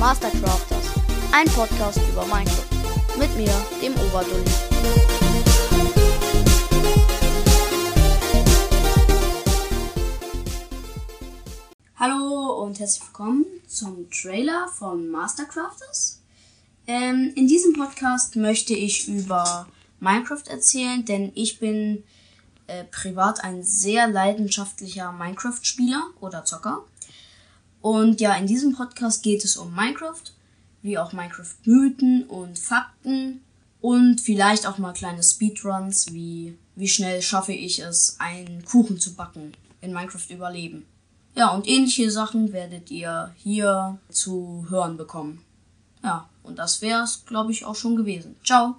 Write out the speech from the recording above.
Mastercrafters, ein Podcast über Minecraft. Mit mir, dem Oberdulli. Hallo und herzlich willkommen zum Trailer von Mastercrafters. Ähm, in diesem Podcast möchte ich über Minecraft erzählen, denn ich bin äh, privat ein sehr leidenschaftlicher Minecraft-Spieler oder Zocker. Und ja, in diesem Podcast geht es um Minecraft, wie auch Minecraft-Mythen und Fakten und vielleicht auch mal kleine Speedruns, wie wie schnell schaffe ich es, einen Kuchen zu backen in Minecraft überleben. Ja, und ähnliche Sachen werdet ihr hier zu hören bekommen. Ja, und das wär's, glaube ich, auch schon gewesen. Ciao!